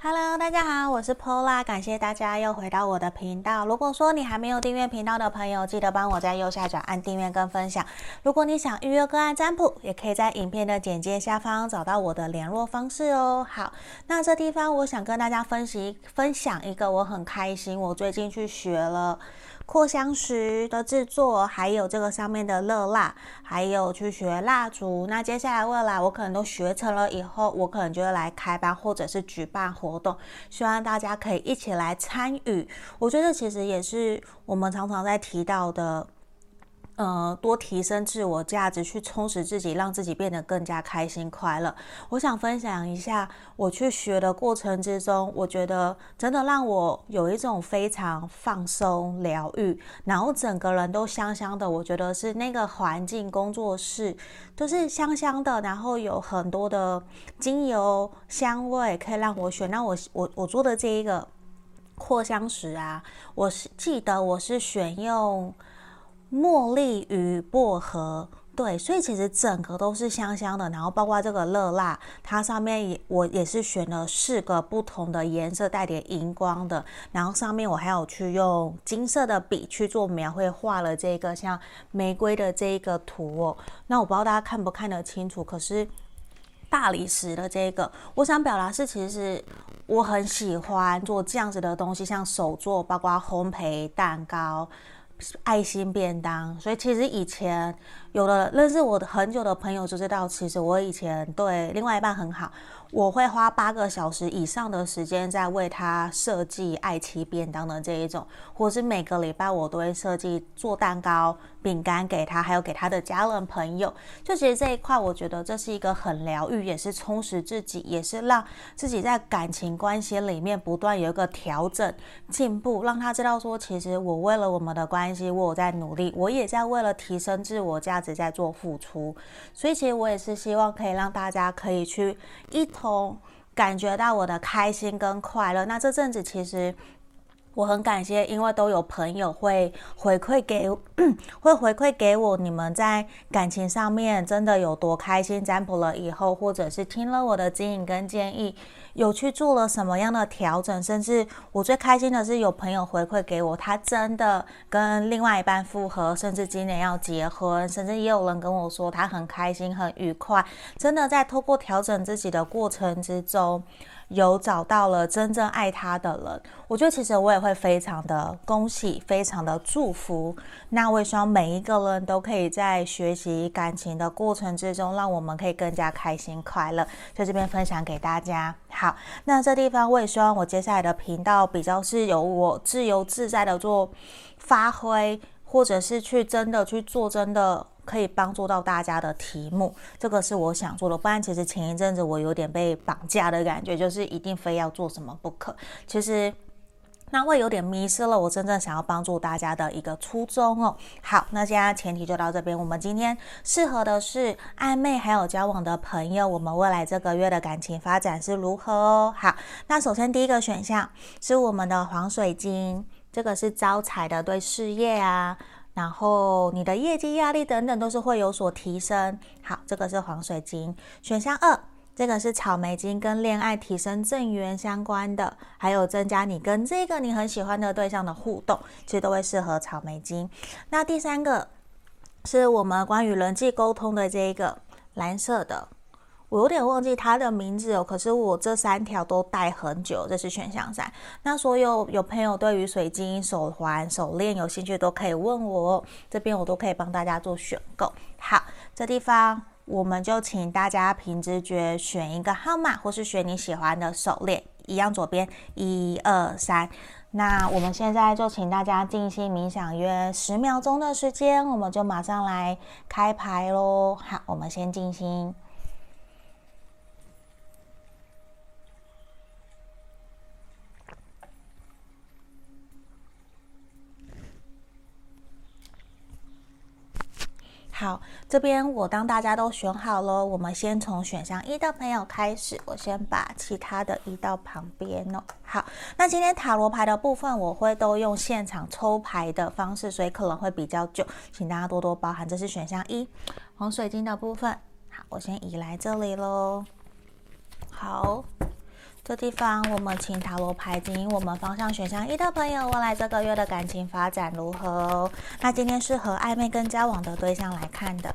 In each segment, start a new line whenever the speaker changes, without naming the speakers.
Hello，大家好，我是 Pola，感谢大家又回到我的频道。如果说你还没有订阅频道的朋友，记得帮我在右下角按订阅跟分享。如果你想预约个案占卜，也可以在影片的简介下方找到我的联络方式哦。好，那这地方我想跟大家分析分享一个我很开心，我最近去学了。扩香石的制作，还有这个上面的热蜡，还有去学蜡烛。那接下来未来我可能都学成了以后，我可能就会来开班或者是举办活动，希望大家可以一起来参与。我觉得其实也是我们常常在提到的。呃，多提升自我价值，去充实自己，让自己变得更加开心快乐。我想分享一下我去学的过程之中，我觉得真的让我有一种非常放松、疗愈，然后整个人都香香的。我觉得是那个环境、工作室都是香香的，然后有很多的精油香味可以让我选。那我我我做的这一个扩香石啊，我是记得我是选用。茉莉与薄荷，对，所以其实整个都是香香的。然后包括这个热蜡，它上面也我也是选了四个不同的颜色，带点荧光的。然后上面我还有去用金色的笔去做描绘，画了这个像玫瑰的这一个图哦。那我不知道大家看不看得清楚，可是大理石的这个，我想表达是，其实我很喜欢做这样子的东西，像手作，包括烘焙蛋糕。爱心便当，所以其实以前有的认识我的很久的朋友就知道，其实我以前对另外一半很好。我会花八个小时以上的时间在为他设计爱妻便当的这一种，或是每个礼拜我都会设计做蛋糕、饼干给他，还有给他的家人朋友。就其实这一块，我觉得这是一个很疗愈，也是充实自己，也是让自己在感情关系里面不断有一个调整、进步，让他知道说，其实我为了我们的关系，我有在努力，我也在为了提升自我价值在做付出。所以其实我也是希望可以让大家可以去一。从感觉到我的开心跟快乐，那这阵子其实我很感谢，因为都有朋友会回馈给，会回馈给我，你们在感情上面真的有多开心，占卜了以后，或者是听了我的指引跟建议。有去做了什么样的调整，甚至我最开心的是有朋友回馈给我，他真的跟另外一半复合，甚至今年要结婚，甚至也有人跟我说他很开心、很愉快，真的在透过调整自己的过程之中。有找到了真正爱他的人，我觉得其实我也会非常的恭喜，非常的祝福。那我也希望每一个人都可以在学习感情的过程之中，让我们可以更加开心快乐。在这边分享给大家。好，那这地方我也希望我接下来的频道比较是由我自由自在的做发挥，或者是去真的去做真的。可以帮助到大家的题目，这个是我想做的。不然，其实前一阵子我有点被绑架的感觉，就是一定非要做什么不可。其实那会有点迷失了我真正想要帮助大家的一个初衷哦。好，那现在前提就到这边。我们今天适合的是暧昧还有交往的朋友，我们未来这个月的感情发展是如何哦？好，那首先第一个选项是我们的黄水晶，这个是招财的，对事业啊。然后你的业绩压力等等都是会有所提升。好，这个是黄水晶。选项二，这个是草莓晶，跟恋爱提升正缘相关的，还有增加你跟这个你很喜欢的对象的互动，其实都会适合草莓晶。那第三个是我们关于人际沟通的这一个蓝色的。我有点忘记它的名字哦，可是我这三条都戴很久，这是选项三。那所有有朋友对于水晶手环、手链有兴趣，都可以问我，这边我都可以帮大家做选购。好，这地方我们就请大家凭直觉选一个号码，或是选你喜欢的手链，一样左边一二三。那我们现在就请大家静心冥想约十秒钟的时间，我们就马上来开牌喽。好，我们先静心。好，这边我当大家都选好了，我们先从选项一的朋友开始，我先把其他的移到旁边哦。好，那今天塔罗牌的部分我会都用现场抽牌的方式，所以可能会比较久，请大家多多包涵。这是选项一，黄水晶的部分。好，我先移来这里喽。好。这地方，我们请塔罗牌指引我们方向。选项一的朋友，未来这个月的感情发展如何哦？那今天是和暧昧跟交往的对象来看的。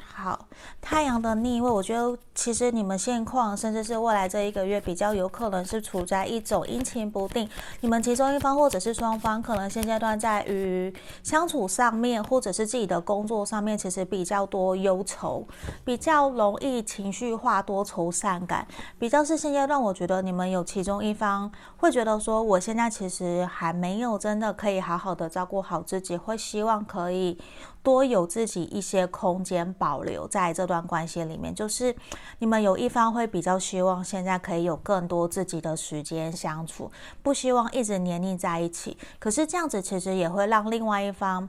好，太阳的逆位，我觉得其实你们现况，甚至是未来这一个月，比较有可能是处在一种阴晴不定。你们其中一方或者是双方，可能现阶段在于相处上面，或者是自己的工作上面，其实比较多忧愁，比较容易情绪化，多愁善感。比较是现阶段，我觉得你们有其中一方会觉得说，我现在其实还没有真的可以好好的照顾好自己，会希望可以。多有自己一些空间保留在这段关系里面，就是你们有一方会比较希望现在可以有更多自己的时间相处，不希望一直黏腻在一起。可是这样子其实也会让另外一方。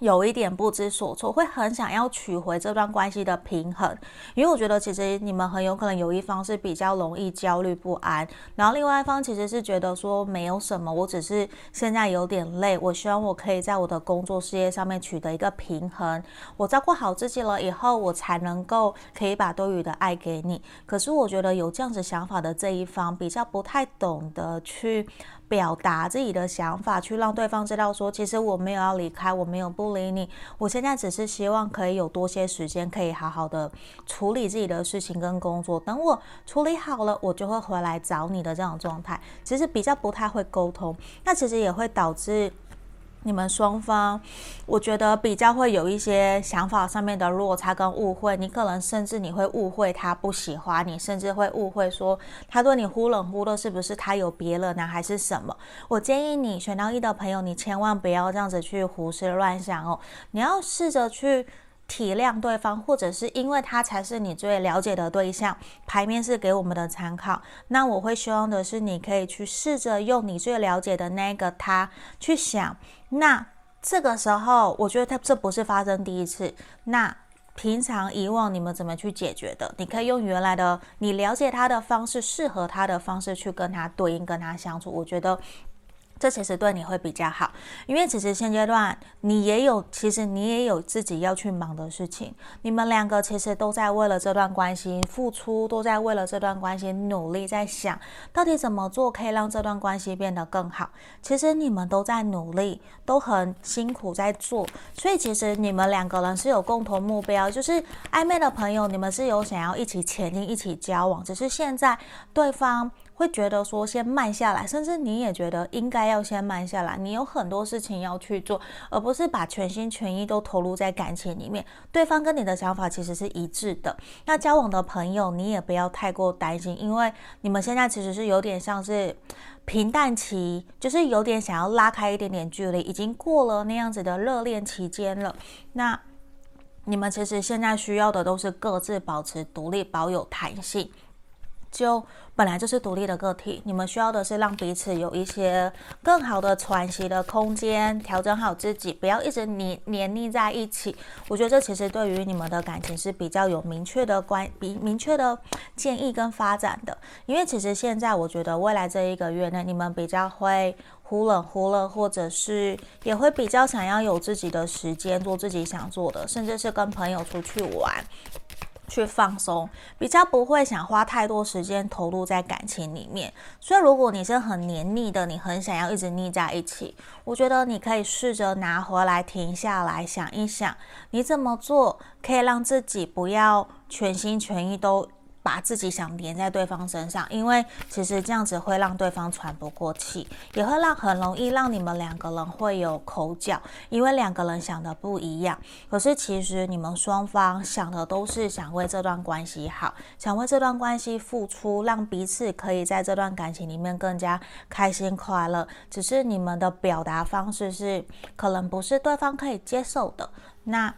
有一点不知所措，会很想要取回这段关系的平衡，因为我觉得其实你们很有可能有一方是比较容易焦虑不安，然后另外一方其实是觉得说没有什么，我只是现在有点累，我希望我可以在我的工作事业上面取得一个平衡，我照顾好自己了以后，我才能够可以把多余的爱给你。可是我觉得有这样子想法的这一方比较不太懂得去。表达自己的想法，去让对方知道说，其实我没有要离开，我没有不理你，我现在只是希望可以有多些时间，可以好好的处理自己的事情跟工作。等我处理好了，我就会回来找你的这种状态，其实比较不太会沟通，那其实也会导致。你们双方，我觉得比较会有一些想法上面的落差跟误会。你可能甚至你会误会他不喜欢你，甚至会误会说他对你忽冷忽热，是不是他有别人呢，还是什么？我建议你选到一的朋友，你千万不要这样子去胡思乱想哦。你要试着去。体谅对方，或者是因为他才是你最了解的对象，牌面是给我们的参考。那我会希望的是，你可以去试着用你最了解的那个他去想。那这个时候，我觉得他这不是发生第一次。那平常以往你们怎么去解决的？你可以用原来的你了解他的方式，适合他的方式去跟他对应，跟他相处。我觉得。这其实对你会比较好，因为其实现阶段你也有，其实你也有自己要去忙的事情。你们两个其实都在为了这段关系付出，都在为了这段关系努力，在想到底怎么做可以让这段关系变得更好。其实你们都在努力，都很辛苦在做，所以其实你们两个人是有共同目标，就是暧昧的朋友，你们是有想要一起前进、一起交往，只是现在对方。会觉得说先慢下来，甚至你也觉得应该要先慢下来。你有很多事情要去做，而不是把全心全意都投入在感情里面。对方跟你的想法其实是一致的。那交往的朋友，你也不要太过担心，因为你们现在其实是有点像是平淡期，就是有点想要拉开一点点距离，已经过了那样子的热恋期间了。那你们其实现在需要的都是各自保持独立，保有弹性。就本来就是独立的个体，你们需要的是让彼此有一些更好的喘息的空间，调整好自己，不要一直黏黏腻在一起。我觉得这其实对于你们的感情是比较有明确的关，比明确的建议跟发展的。因为其实现在我觉得未来这一个月呢，你们比较会忽冷忽热，或者是也会比较想要有自己的时间做自己想做的，甚至是跟朋友出去玩。去放松，比较不会想花太多时间投入在感情里面。所以，如果你是很黏腻的，你很想要一直腻在一起，我觉得你可以试着拿回来，停下来想一想，你怎么做可以让自己不要全心全意都。把自己想黏在对方身上，因为其实这样子会让对方喘不过气，也会让很容易让你们两个人会有口角，因为两个人想的不一样。可是其实你们双方想的都是想为这段关系好，想为这段关系付出，让彼此可以在这段感情里面更加开心快乐。只是你们的表达方式是可能不是对方可以接受的。那。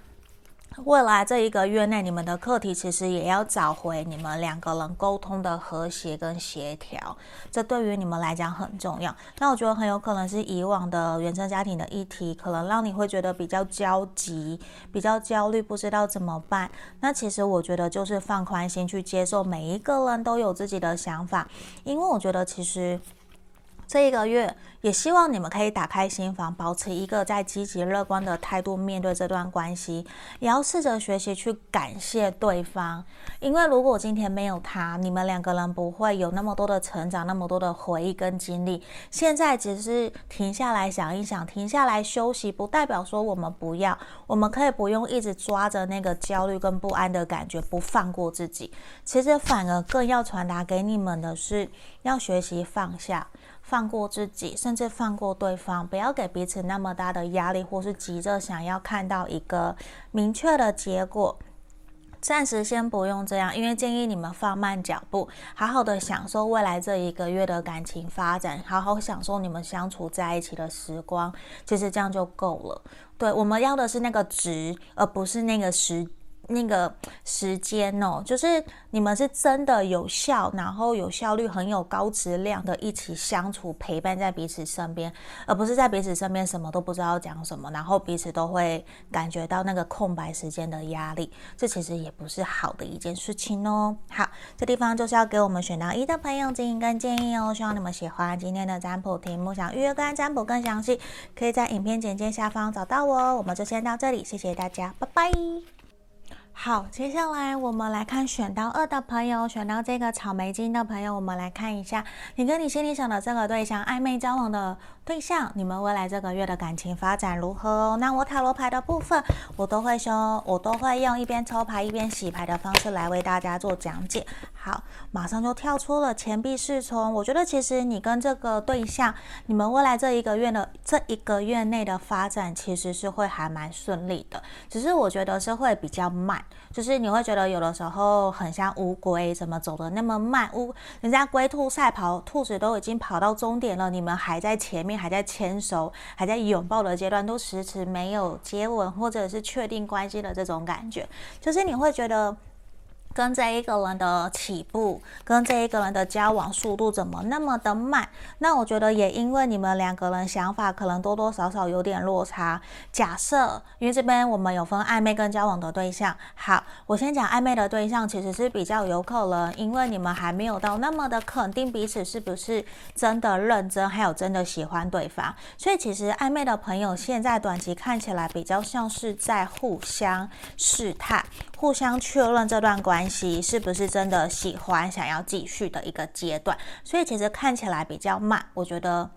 未来这一个月内，你们的课题其实也要找回你们两个人沟通的和谐跟协调，这对于你们来讲很重要。那我觉得很有可能是以往的原生家庭的议题，可能让你会觉得比较焦急、比较焦虑，不知道怎么办。那其实我觉得就是放宽心去接受每一个人都有自己的想法，因为我觉得其实。这一个月，也希望你们可以打开心房，保持一个在积极乐观的态度面对这段关系，也要试着学习去感谢对方，因为如果今天没有他，你们两个人不会有那么多的成长，那么多的回忆跟经历。现在只是停下来想一想，停下来休息，不代表说我们不要，我们可以不用一直抓着那个焦虑跟不安的感觉，不放过自己。其实反而更要传达给你们的是，要学习放下。放过自己，甚至放过对方，不要给彼此那么大的压力，或是急着想要看到一个明确的结果。暂时先不用这样，因为建议你们放慢脚步，好好的享受未来这一个月的感情发展，好好享受你们相处在一起的时光。其实这样就够了。对，我们要的是那个值，而不是那个时。那个时间哦，就是你们是真的有效，然后有效率，很有高质量的一起相处，陪伴在彼此身边，而不是在彼此身边什么都不知道讲什么，然后彼此都会感觉到那个空白时间的压力，这其实也不是好的一件事情哦。好，这地方就是要给我们选到一的朋友指引跟建议哦，希望你们喜欢今天的占卜题目，想预约个案占卜更详细，可以在影片简介下方找到我哦。我们就先到这里，谢谢大家，拜拜。好，接下来我们来看选到二的朋友，选到这个草莓金的朋友，我们来看一下你跟你心里想的这个对象暧昧交往的对象，你们未来这个月的感情发展如何哦？那我塔罗牌的部分，我都会说，我都会用一边抽牌一边洗牌的方式来为大家做讲解。好，马上就跳出了钱币侍从。我觉得其实你跟这个对象，你们未来这一个月的这一个月内的发展，其实是会还蛮顺利的。只是我觉得是会比较慢，就是你会觉得有的时候很像乌龟，怎么走得那么慢？乌人家龟兔赛跑，兔子都已经跑到终点了，你们还在前面，还在牵手，还在拥抱的阶段，都迟迟没有接吻或者是确定关系的这种感觉，就是你会觉得。跟这一个人的起步，跟这一个人的交往速度怎么那么的慢？那我觉得也因为你们两个人想法可能多多少少有点落差。假设，因为这边我们有分暧昧跟交往的对象。好，我先讲暧昧的对象，其实是比较有可能，因为你们还没有到那么的肯定彼此是不是真的认真，还有真的喜欢对方。所以其实暧昧的朋友现在短期看起来比较像是在互相试探。互相确认这段关系是不是真的喜欢，想要继续的一个阶段，所以其实看起来比较慢。我觉得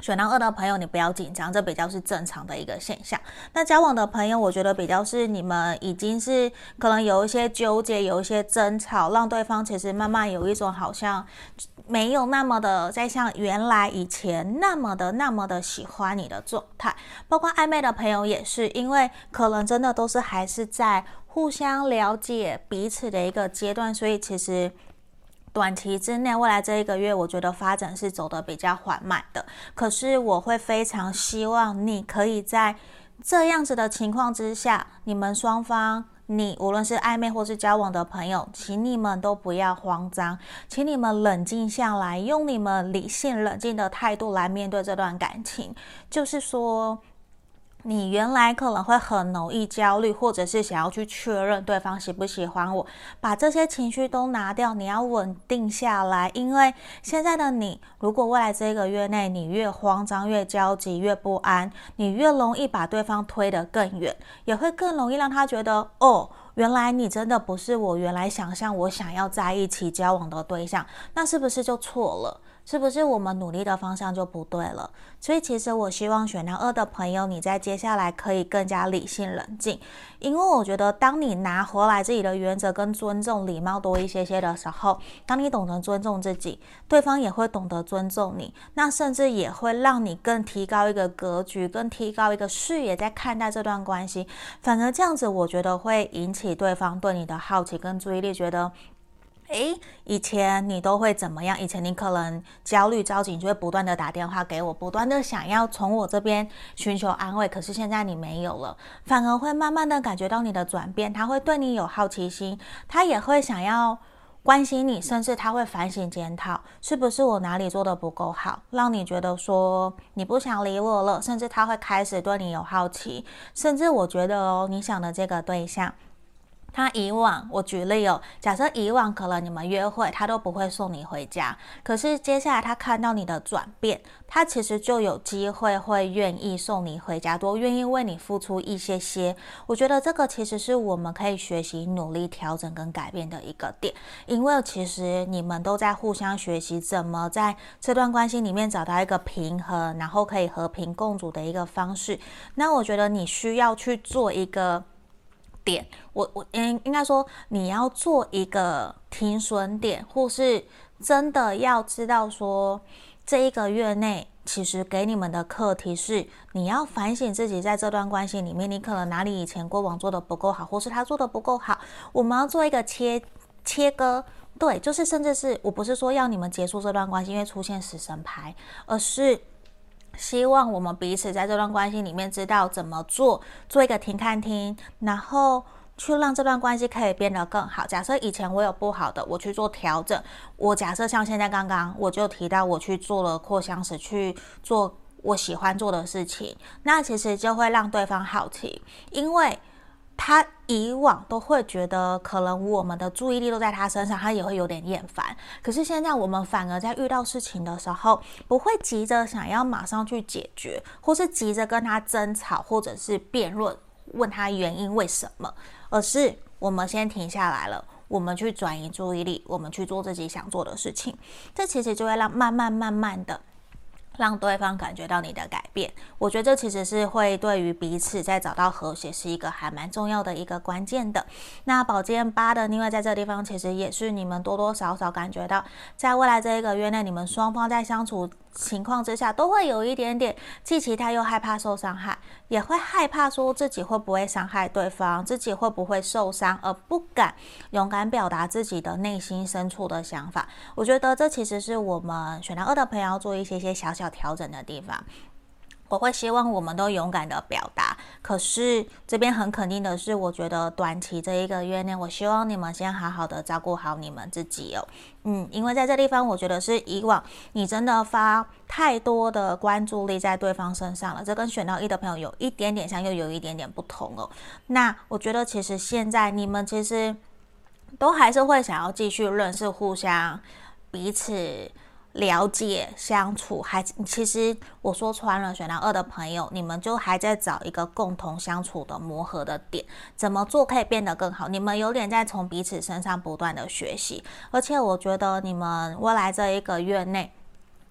选到二的朋友，你不要紧张，这比较是正常的一个现象。那交往的朋友，我觉得比较是你们已经是可能有一些纠结，有一些争吵，让对方其实慢慢有一种好像。没有那么的再像原来以前那么的那么的喜欢你的状态，包括暧昧的朋友也是，因为可能真的都是还是在互相了解彼此的一个阶段，所以其实短期之内，未来这一个月，我觉得发展是走得比较缓慢的。可是我会非常希望你可以在这样子的情况之下，你们双方。你无论是暧昧或是交往的朋友，请你们都不要慌张，请你们冷静下来，用你们理性冷静的态度来面对这段感情。就是说。你原来可能会很容易焦虑，或者是想要去确认对方喜不喜欢我，把这些情绪都拿掉，你要稳定下来。因为现在的你，如果未来这个月内你越慌张、越焦急、越不安，你越容易把对方推得更远，也会更容易让他觉得哦，原来你真的不是我原来想象我想要在一起交往的对象，那是不是就错了？是不是我们努力的方向就不对了？所以其实我希望选到二的朋友，你在接下来可以更加理性冷静，因为我觉得当你拿回来自己的原则跟尊重、礼貌多一些些的时候，当你懂得尊重自己，对方也会懂得尊重你，那甚至也会让你更提高一个格局，更提高一个视野，在看待这段关系。反而这样子，我觉得会引起对方对你的好奇跟注意力，觉得。诶，以前你都会怎么样？以前你可能焦虑着急，就会不断的打电话给我，不断的想要从我这边寻求安慰。可是现在你没有了，反而会慢慢的感觉到你的转变。他会对你有好奇心，他也会想要关心你，甚至他会反省检讨，是不是我哪里做的不够好，让你觉得说你不想理我了。甚至他会开始对你有好奇，甚至我觉得哦，你想的这个对象。他以往，我举例哦，假设以往可能你们约会，他都不会送你回家，可是接下来他看到你的转变，他其实就有机会会愿意送你回家，多愿意为你付出一些些。我觉得这个其实是我们可以学习、努力调整跟改变的一个点，因为其实你们都在互相学习，怎么在这段关系里面找到一个平衡，然后可以和平共处的一个方式。那我觉得你需要去做一个。点，我我应应该说，你要做一个停损点，或是真的要知道说，这一个月内，其实给你们的课题是，你要反省自己在这段关系里面，你可能哪里以前过往做的不够好，或是他做的不够好，我们要做一个切切割，对，就是甚至是我不是说要你们结束这段关系，因为出现死神牌，而是。希望我们彼此在这段关系里面知道怎么做，做一个停看听，然后去让这段关系可以变得更好。假设以前我有不好的，我去做调整。我假设像现在刚刚我就提到我去做了扩香石，去做我喜欢做的事情，那其实就会让对方好奇，因为。他以往都会觉得，可能我们的注意力都在他身上，他也会有点厌烦。可是现在我们反而在遇到事情的时候，不会急着想要马上去解决，或是急着跟他争吵，或者是辩论，问他原因为什么，而是我们先停下来了，我们去转移注意力，我们去做自己想做的事情。这其实就会让慢慢慢慢的。让对方感觉到你的改变，我觉得这其实是会对于彼此在找到和谐是一个还蛮重要的一个关键的。那宝剑八的逆位在这个地方，其实也是你们多多少少感觉到，在未来这一个月内，你们双方在相处情况之下，都会有一点点既期待又害怕受伤害，也会害怕说自己会不会伤害对方，自己会不会受伤，而不敢勇敢表达自己的内心深处的想法。我觉得这其实是我们选到二的朋友要做一些些小小调整的地方。我会希望我们都勇敢的表达，可是这边很肯定的是，我觉得短期这一个月内，我希望你们先好好的照顾好你们自己哦。嗯，因为在这地方，我觉得是以往你真的发太多的关注力在对方身上了，这跟选到一的朋友有一点点像，又有一点点不同哦。那我觉得其实现在你们其实都还是会想要继续认识，互相彼此。了解相处，还其实我说穿了，选到二的朋友，你们就还在找一个共同相处的磨合的点，怎么做可以变得更好？你们有点在从彼此身上不断的学习，而且我觉得你们未来这一个月内。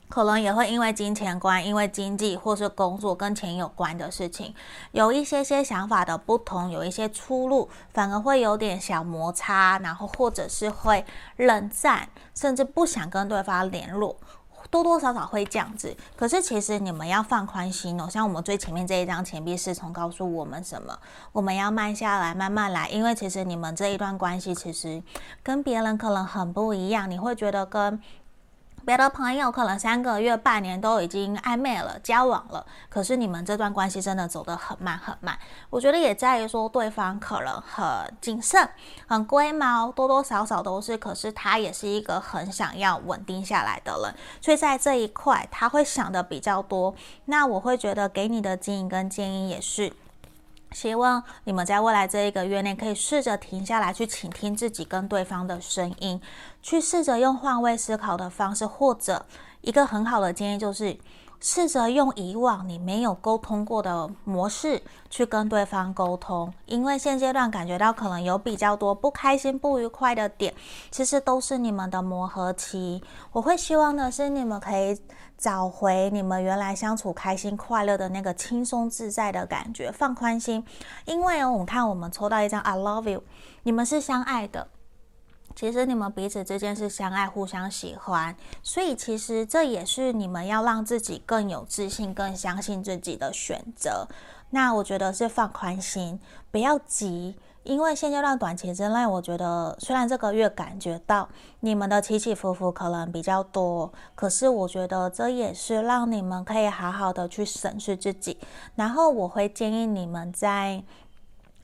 可能也会因为金钱观，因为经济或是工作跟钱有关的事情，有一些些想法的不同，有一些出入，反而会有点小摩擦，然后或者是会冷战，甚至不想跟对方联络，多多少少会这样子。可是其实你们要放宽心哦，像我们最前面这一张钱币侍从告诉我们什么？我们要慢下来，慢慢来，因为其实你们这一段关系其实跟别人可能很不一样，你会觉得跟。别的朋友可能三个月、半年都已经暧昧了、交往了，可是你们这段关系真的走得很慢很慢。我觉得也在于说对方可能很谨慎、很龟毛，多多少少都是。可是他也是一个很想要稳定下来的人，所以在这一块他会想的比较多。那我会觉得给你的建议跟建议也是。希望你们在未来这一个月内，可以试着停下来，去倾听自己跟对方的声音，去试着用换位思考的方式，或者一个很好的建议就是，试着用以往你没有沟通过的模式去跟对方沟通，因为现阶段感觉到可能有比较多不开心、不愉快的点，其实都是你们的磨合期。我会希望的是，你们可以。找回你们原来相处开心快乐的那个轻松自在的感觉，放宽心。因为哦，我们看我们抽到一张 I love you，你们是相爱的。其实你们彼此之间是相爱、互相喜欢，所以其实这也是你们要让自己更有自信、更相信自己的选择。那我觉得是放宽心，不要急。因为现阶段短期之内，我觉得虽然这个月感觉到你们的起起伏伏可能比较多，可是我觉得这也是让你们可以好好的去审视自己。然后我会建议你们在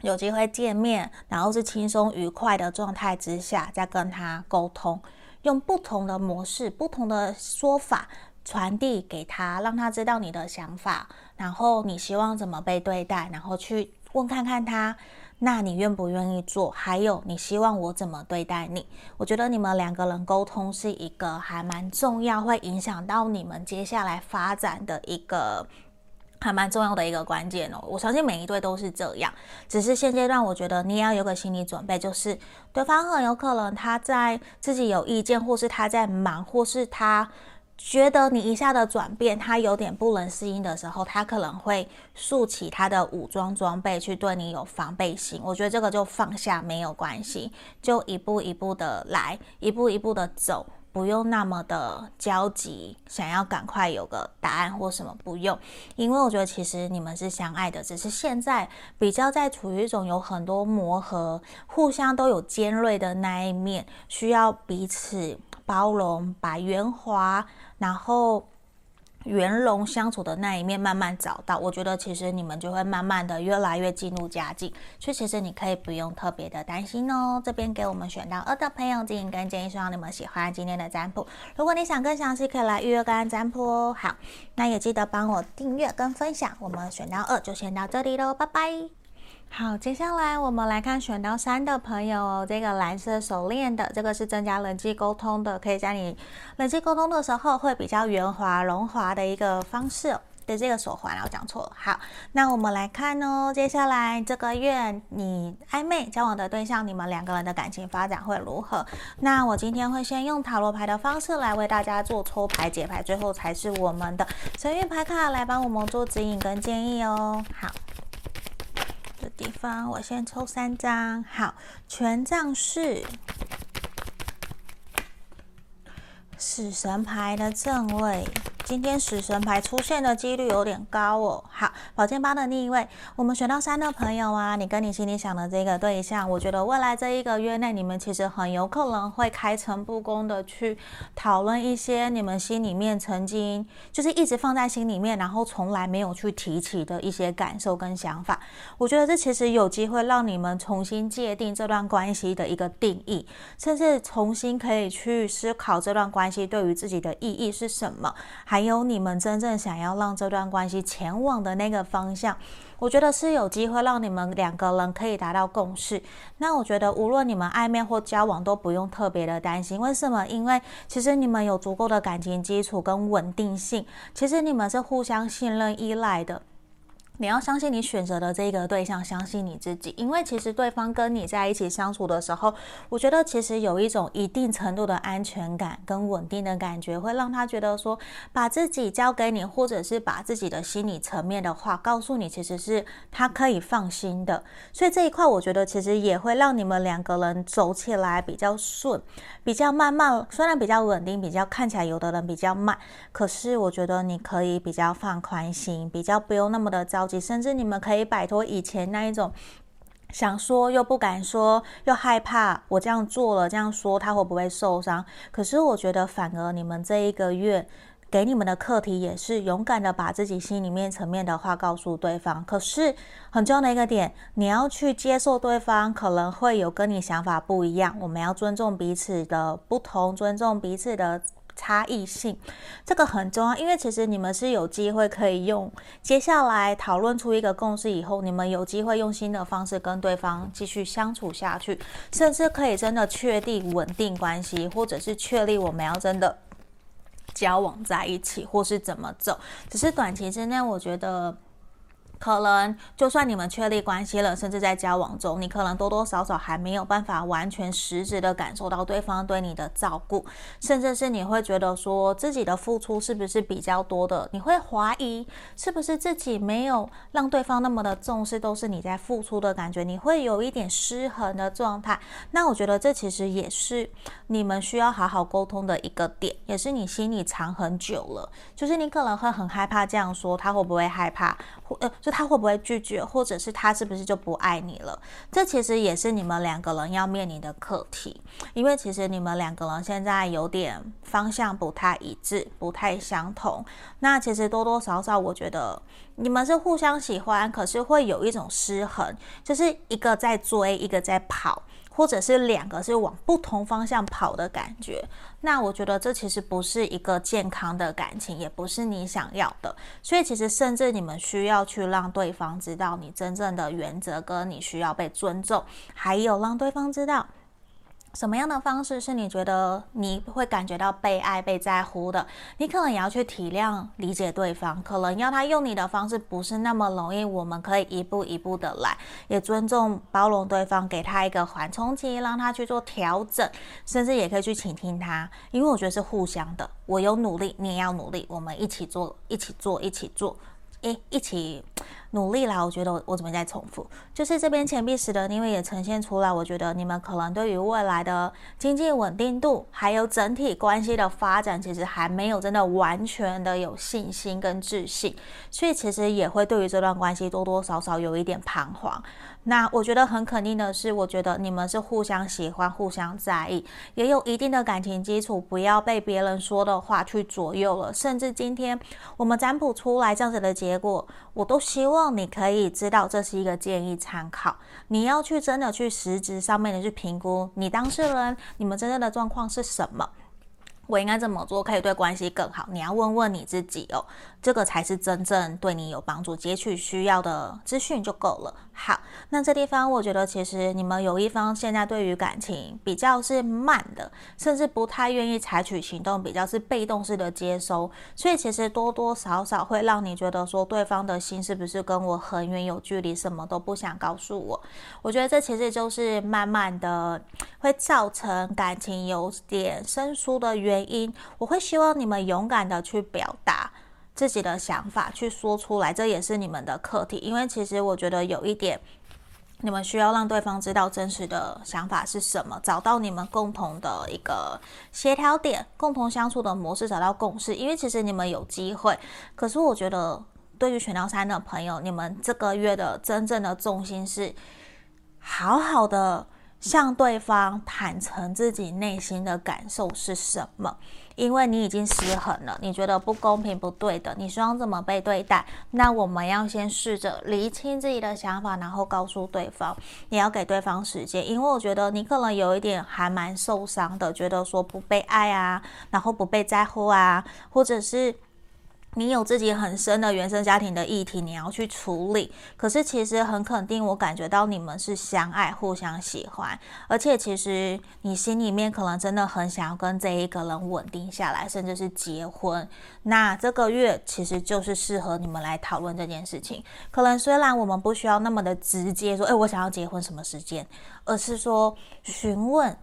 有机会见面，然后是轻松愉快的状态之下，再跟他沟通，用不同的模式、不同的说法传递给他，让他知道你的想法，然后你希望怎么被对待，然后去问看看他。那你愿不愿意做？还有，你希望我怎么对待你？我觉得你们两个人沟通是一个还蛮重要，会影响到你们接下来发展的一个还蛮重要的一个关键哦。我相信每一对都是这样，只是现阶段我觉得你也要有个心理准备，就是对方很有可能他在自己有意见，或是他在忙，或是他。觉得你一下的转变，他有点不能适应的时候，他可能会竖起他的武装装备去对你有防备心。我觉得这个就放下没有关系，就一步一步的来，一步一步的走，不用那么的焦急，想要赶快有个答案或什么，不用。因为我觉得其实你们是相爱的，只是现在比较在处于一种有很多磨合，互相都有尖锐的那一面，需要彼此包容，把圆滑。然后圆融相处的那一面慢慢找到，我觉得其实你们就会慢慢的越来越进入佳境，所以其实你可以不用特别的担心哦。这边给我们选到二的朋友，建议跟建议，希望你们喜欢今天的占卜。如果你想更详细，可以来预约个案占卜哦。好，那也记得帮我订阅跟分享。我们选到二就先到这里喽，拜拜。好，接下来我们来看选到三的朋友，这个蓝色手链的，这个是增加人际沟通的，可以在你人际沟通的时候会比较圆滑、融滑的一个方式的这个手环，我讲错了。好，那我们来看哦，接下来这个月你暧昧交往的对象，你们两个人的感情发展会如何？那我今天会先用塔罗牌的方式来为大家做抽牌解牌，最后才是我们的神谕牌卡来帮我们做指引跟建议哦。好。的地方，我先抽三张。好，权杖四，死神牌的正位。今天死神牌出现的几率有点高哦。好，宝剑八的逆位，我们选到三的朋友啊，你跟你心里想的这个对象，我觉得未来这一个月内，你们其实很有可能会开诚布公的去讨论一些你们心里面曾经就是一直放在心里面，然后从来没有去提起的一些感受跟想法。我觉得这其实有机会让你们重新界定这段关系的一个定义，甚至重新可以去思考这段关对于自己的意义是什么，还有你们真正想要让这段关系前往的那个方向，我觉得是有机会让你们两个人可以达到共识。那我觉得无论你们暧昧或交往都不用特别的担心。为什么？因为其实你们有足够的感情基础跟稳定性，其实你们是互相信任依赖的。你要相信你选择的这个对象，相信你自己，因为其实对方跟你在一起相处的时候，我觉得其实有一种一定程度的安全感跟稳定的感觉，会让他觉得说，把自己交给你，或者是把自己的心理层面的话告诉你，其实是他可以放心的。所以这一块，我觉得其实也会让你们两个人走起来比较顺，比较慢慢。虽然比较稳定，比较看起来有的人比较慢，可是我觉得你可以比较放宽心，比较不用那么的着甚至你们可以摆脱以前那一种想说又不敢说，又害怕我这样做了这样说他会不会受伤？可是我觉得反而你们这一个月给你们的课题也是勇敢的把自己心里面层面的话告诉对方。可是很重要的一个点，你要去接受对方可能会有跟你想法不一样，我们要尊重彼此的不同，尊重彼此的。差异性，这个很重要，因为其实你们是有机会可以用接下来讨论出一个共识以后，你们有机会用新的方式跟对方继续相处下去，甚至可以真的确定稳定关系，或者是确立我们要真的 交往在一起，或是怎么走。只是短期之内，我觉得。可能就算你们确立关系了，甚至在交往中，你可能多多少少还没有办法完全实质的感受到对方对你的照顾，甚至是你会觉得说自己的付出是不是比较多的，你会怀疑是不是自己没有让对方那么的重视，都是你在付出的感觉，你会有一点失衡的状态。那我觉得这其实也是你们需要好好沟通的一个点，也是你心里藏很久了，就是你可能会很害怕这样说，他会不会害怕？呃。他会不会拒绝，或者是他是不是就不爱你了？这其实也是你们两个人要面临的课题，因为其实你们两个人现在有点方向不太一致，不太相同。那其实多多少少，我觉得你们是互相喜欢，可是会有一种失衡，就是一个在追，一个在跑。或者是两个是往不同方向跑的感觉，那我觉得这其实不是一个健康的感情，也不是你想要的。所以其实甚至你们需要去让对方知道你真正的原则，跟你需要被尊重，还有让对方知道。什么样的方式是你觉得你会感觉到被爱、被在乎的？你可能也要去体谅、理解对方，可能要他用你的方式不是那么容易。我们可以一步一步的来，也尊重、包容对方，给他一个缓冲期，让他去做调整，甚至也可以去倾听他，因为我觉得是互相的。我有努力，你也要努力，我们一起做，一起做，一起做，诶，一起。努力啦！我觉得我我怎么在重复？就是这边钱币十的，因为也呈现出来，我觉得你们可能对于未来的经济稳定度，还有整体关系的发展，其实还没有真的完全的有信心跟自信，所以其实也会对于这段关系多多少少有一点彷徨。那我觉得很肯定的是，我觉得你们是互相喜欢、互相在意，也有一定的感情基础，不要被别人说的话去左右了。甚至今天我们占卜出来这样子的结果，我都希望。你可以知道这是一个建议参考，你要去真的去实质上面的去评估你当事人，你们真正的状况是什么。我应该怎么做可以对关系更好？你要问问你自己哦，这个才是真正对你有帮助。截取需要的资讯就够了。好，那这地方我觉得其实你们有一方现在对于感情比较是慢的，甚至不太愿意采取行动，比较是被动式的接收，所以其实多多少少会让你觉得说对方的心是不是跟我很远有距离，什么都不想告诉我。我觉得这其实就是慢慢的会造成感情有点生疏的原因。因我会希望你们勇敢的去表达自己的想法，去说出来，这也是你们的课题。因为其实我觉得有一点，你们需要让对方知道真实的想法是什么，找到你们共同的一个协调点，共同相处的模式，找到共识。因为其实你们有机会，可是我觉得对于选到三的朋友，你们这个月的真正的重心是好好的。向对方坦诚自己内心的感受是什么？因为你已经失衡了，你觉得不公平、不对的，你希望怎么被对待？那我们要先试着厘清自己的想法，然后告诉对方，你要给对方时间，因为我觉得你可能有一点还蛮受伤的，觉得说不被爱啊，然后不被在乎啊，或者是。你有自己很深的原生家庭的议题，你要去处理。可是其实很肯定，我感觉到你们是相爱、互相喜欢，而且其实你心里面可能真的很想要跟这一个人稳定下来，甚至是结婚。那这个月其实就是适合你们来讨论这件事情。可能虽然我们不需要那么的直接说，诶，我想要结婚什么时间，而是说询问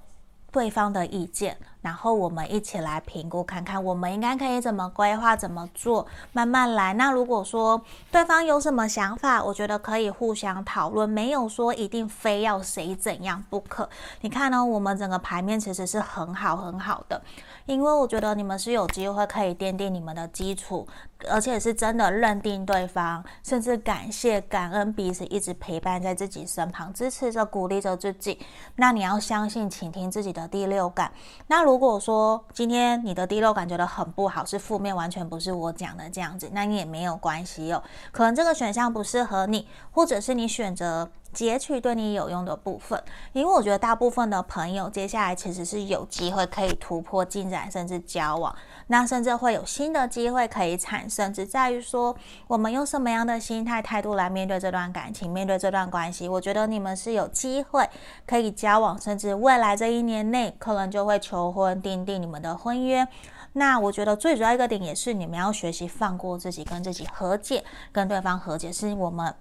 对方的意见。然后我们一起来评估，看看我们应该可以怎么规划、怎么做，慢慢来。那如果说对方有什么想法，我觉得可以互相讨论，没有说一定非要谁怎样不可。你看呢？我们整个牌面其实是很好很好的，因为我觉得你们是有机会可以奠定你们的基础，而且是真的认定对方，甚至感谢、感恩彼此一直陪伴在自己身旁，支持着、鼓励着自己。那你要相信、倾听自己的第六感。那如果说今天你的低落感觉得很不好，是负面，完全不是我讲的这样子，那你也没有关系哦。可能这个选项不适合你，或者是你选择截取对你有用的部分，因为我觉得大部分的朋友接下来其实是有机会可以突破进展，甚至交往，那甚至会有新的机会可以产生，只在于说我们用什么样的心态态度来面对这段感情，面对这段关系。我觉得你们是有机会可以交往，甚至未来这一年内可能就会求婚，订定你们的婚约。那我觉得最主要一个点也是你们要学习放过自己，跟自己和解，跟对方和解，是我们。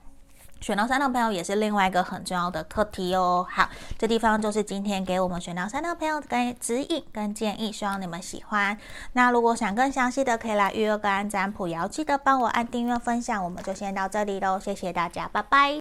选到三的朋友也是另外一个很重要的课题哦。好，这地方就是今天给我们选到三的朋友的指引跟建议，希望你们喜欢。那如果想更详细的，可以来预约个案占卜，也要记得帮我按订阅分享。我们就先到这里喽，谢谢大家，拜拜。